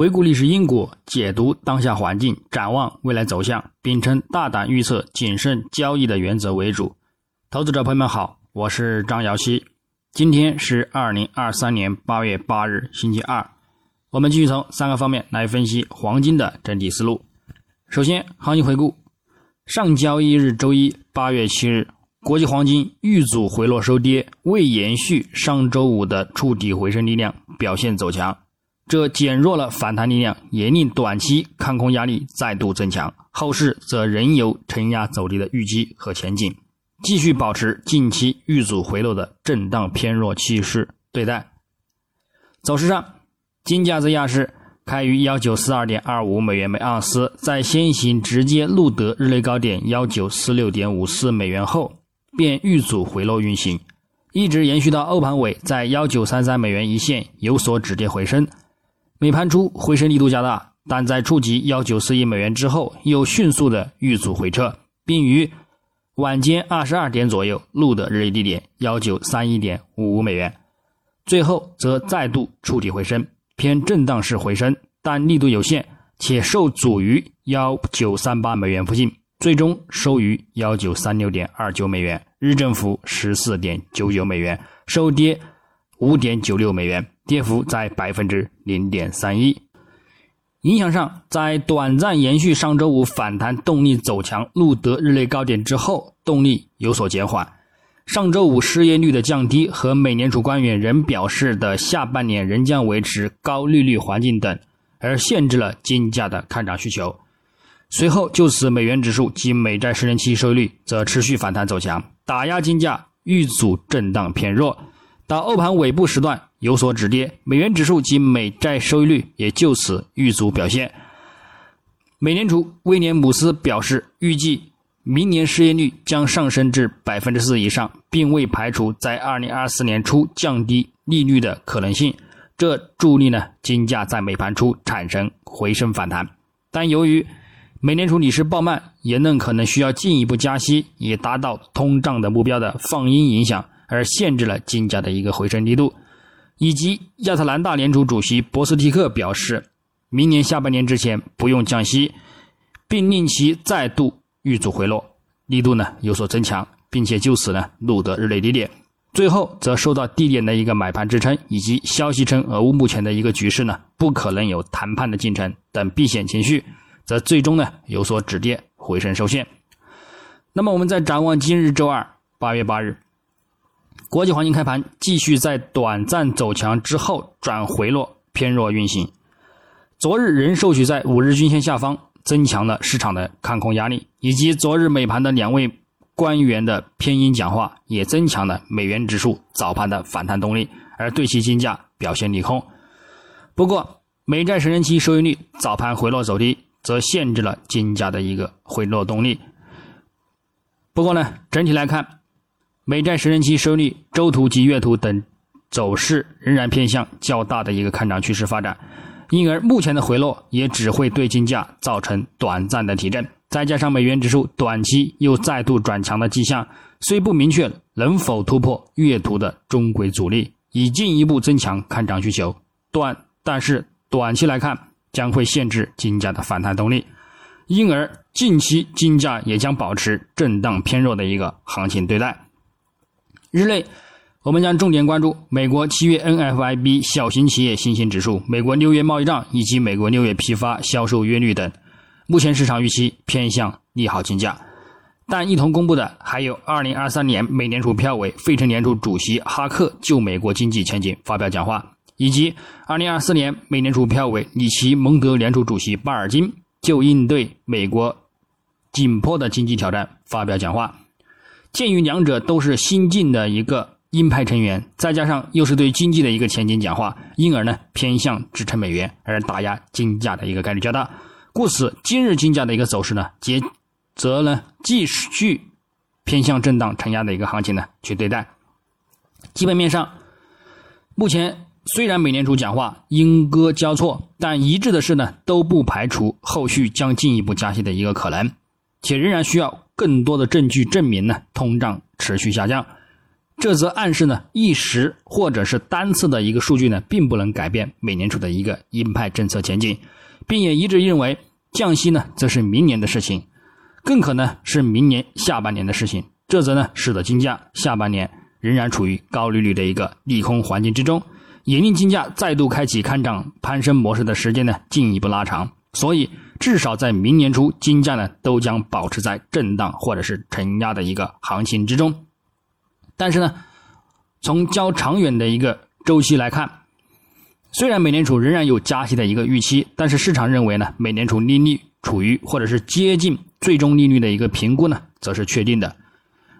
回顾历史因果，解读当下环境，展望未来走向，秉承大胆预测、谨慎交易的原则为主。投资者朋友们好，我是张瑶希。今天是二零二三年八月八日，星期二。我们继续从三个方面来分析黄金的整体思路。首先，行情回顾：上交易日周一八月七日，国际黄金遇阻回落收跌，未延续上周五的触底回升力量，表现走强。这减弱了反弹力量，也令短期看空压力再度增强。后市则仍有承压走低的预期和前景，继续保持近期遇阻回落的震荡偏弱气势对待。走势上，金价在亚市开于幺九四二点二五美元每盎司，在先行直接录得日内高点幺九四六点五四美元后，便遇阻回落运行，一直延续到欧盘尾，在幺九三三美元一线有所止跌回升。美盘初回升力度加大，但在触及幺九四亿美元之后，又迅速的遇阻回撤，并于晚间二十二点左右录得日内低点幺九三一点五五美元，最后则再度触底回升，偏震荡式回升，但力度有限，且受阻于幺九三八美元附近，最终收于幺九三六点二九美元，日振幅十四点九九美元，收跌五点九六美元。跌幅在百分之零点三一，影响上，在短暂延续上周五反弹动力走强、录得日内高点之后，动力有所减缓。上周五失业率的降低和美联储官员仍表示的下半年仍将维持高利率环境等，而限制了金价的看涨需求。随后，就此美元指数及美债十年期收益率则持续反弹走强，打压金价遇阻震荡偏弱。到欧盘尾部时段。有所止跌，美元指数及美债收益率也就此遇阻表现。美联储威廉姆斯表示，预计明年失业率将上升至百分之四以上，并未排除在二零二四年初降低利率的可能性。这助力呢金价在美盘初产生回升反弹。但由于美联储理事鲍曼言论可能需要进一步加息以达到通胀的目标的放音影响，而限制了金价的一个回升力度。以及亚特兰大联储主席博斯蒂克表示，明年下半年之前不用降息，并令其再度遇阻回落，力度呢有所增强，并且就此呢录得日内低点。最后则受到低点的一个买盘支撑，以及消息称俄乌目前的一个局势呢不可能有谈判的进程等避险情绪，则最终呢有所止跌回升受限。那么我们再展望今日周二八月八日。国际黄金开盘继续在短暂走强之后转回落偏弱运行，昨日仍收取在五日均线下方，增强了市场的看空压力，以及昨日美盘的两位官员的偏鹰讲话，也增强了美元指数早盘的反弹动力，而对其金价表现利空。不过，美债十年期收益率早盘回落走低，则限制了金价的一个回落动力。不过呢，整体来看。美债十年期收益率周图及月图等走势仍然偏向较大的一个看涨趋势发展，因而目前的回落也只会对金价造成短暂的提振。再加上美元指数短期又再度转强的迹象，虽不明确能否突破月图的中轨阻力，以进一步增强看涨需求，短但是短期来看将会限制金价的反弹动力，因而近期金价也将保持震荡偏弱的一个行情对待。日内，我们将重点关注美国七月 NFIB 小型企业信心指数、美国六月贸易账以及美国六月批发销售月率等。目前市场预期偏向利好金价，但一同公布的还有2023年美联储票委费城联储主席哈克就美国经济前景发表讲话，以及2024年美联储票委里奇蒙德联储主席巴尔金就应对美国紧迫的经济挑战发表讲话。鉴于两者都是新晋的一个鹰派成员，再加上又是对经济的一个前景讲话，因而呢偏向支撑美元而打压金价的一个概率较大，故此今日金价的一个走势呢，接则呢继续偏向震荡承压的一个行情呢去对待。基本面上，目前虽然美联储讲话鹰鸽交错，但一致的是呢都不排除后续将进一步加息的一个可能，且仍然需要。更多的证据证明呢，通胀持续下降。这则暗示呢，一时或者是单次的一个数据呢，并不能改变美联储的一个鹰派政策前景，并也一致认为降息呢，则是明年的事情，更可能是明年下半年的事情。这则呢，使得金价下半年仍然处于高利率的一个利空环境之中，也令金价再度开启看涨攀升模式的时间呢，进一步拉长。所以，至少在明年初，金价呢，都将保持在震荡或者是承压的一个行情之中。但是呢，从较长远的一个周期来看，虽然美联储仍然有加息的一个预期，但是市场认为呢，美联储利率处于或者是接近最终利率的一个评估呢，则是确定的。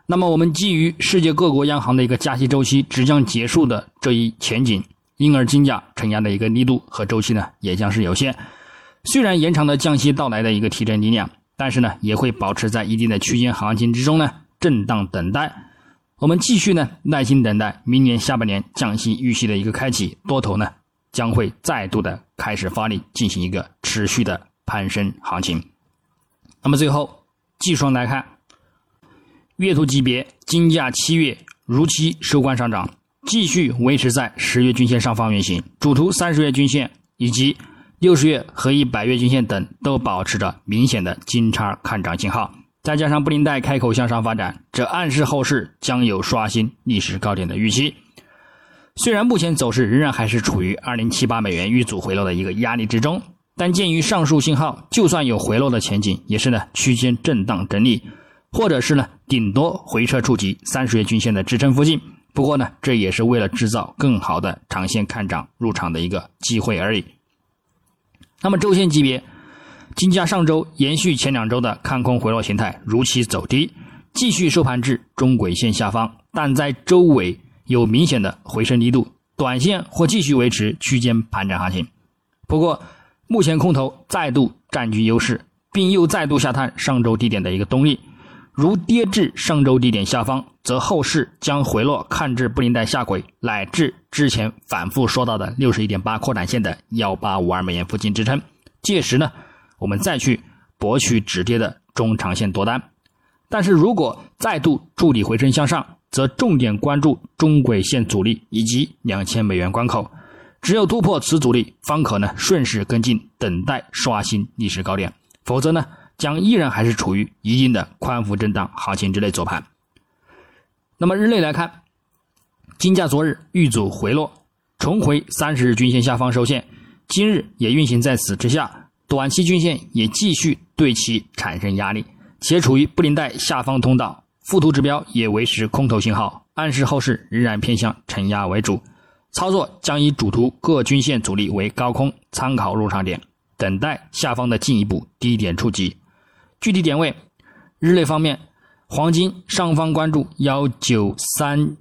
那么，我们基于世界各国央行的一个加息周期即将结束的这一前景，因而金价承压的一个力度和周期呢，也将是有限。虽然延长了降息到来的一个提振力量，但是呢，也会保持在一定的区间行情之中呢，震荡等待。我们继续呢，耐心等待明年下半年降息预期的一个开启，多头呢将会再度的开始发力，进行一个持续的攀升行情。那么最后，技术上来看，月图级别金价七月如期收官上涨，继续维持在十月均线上方运行，主图三十月均线以及六十月和一百月均线等都保持着明显的金叉看涨信号。再加上布林带开口向上发展，这暗示后市将有刷新历史高点的预期。虽然目前走势仍然还是处于二零七八美元遇阻回落的一个压力之中，但鉴于上述信号，就算有回落的前景，也是呢区间震荡整理，或者是呢顶多回撤触及三十月均线的支撑附近。不过呢，这也是为了制造更好的长线看涨入场的一个机会而已。那么周线级别。金价上周延续前两周的看空回落形态，如期走低，继续收盘至中轨线下方，但在周尾有明显的回升力度，短线或继续维持区间盘整行情。不过，目前空头再度占据优势，并又再度下探上周低点的一个动力，如跌至上周低点下方，则后市将回落看至布林带下轨，乃至之前反复说到的六十一点八扩展线的幺八五二美元附近支撑，届时呢？我们再去博取止跌的中长线多单，但是如果再度筑底回升向上，则重点关注中轨线阻力以及两千美元关口，只有突破此阻力，方可呢顺势跟进，等待刷新历史高点，否则呢将依然还是处于一定的宽幅震荡行情之内做盘。那么日内来看，金价昨日遇阻回落，重回三十日均线下方收线，今日也运行在此之下。短期均线也继续对其产生压力，且处于布林带下方通道，附图指标也维持空头信号，暗示后市仍然偏向承压为主。操作将以主图各均线阻力为高空参考入场点，等待下方的进一步低点触及。具体点位，日内方面，黄金上方关注幺九三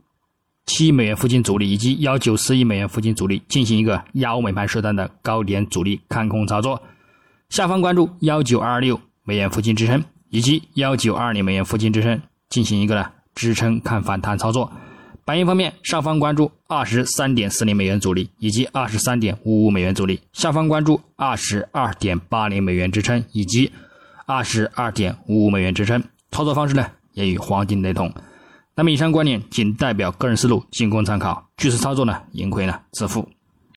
七美元附近阻力以及幺九四一美元附近阻力，进行一个压欧美盘时段的高点阻力看空操作。下方关注幺九二六美元附近支撑，以及幺九二零美元附近支撑，进行一个呢支撑看反弹操作。白银方面，上方关注二十三点四零美元阻力，以及二十三点五五美元阻力；下方关注二十二点八零美元支撑，以及二十二点五五美元支撑。操作方式呢，也与黄金雷同。那么以上观点仅代表个人思路，仅供参考。据此操作呢，盈亏呢自负。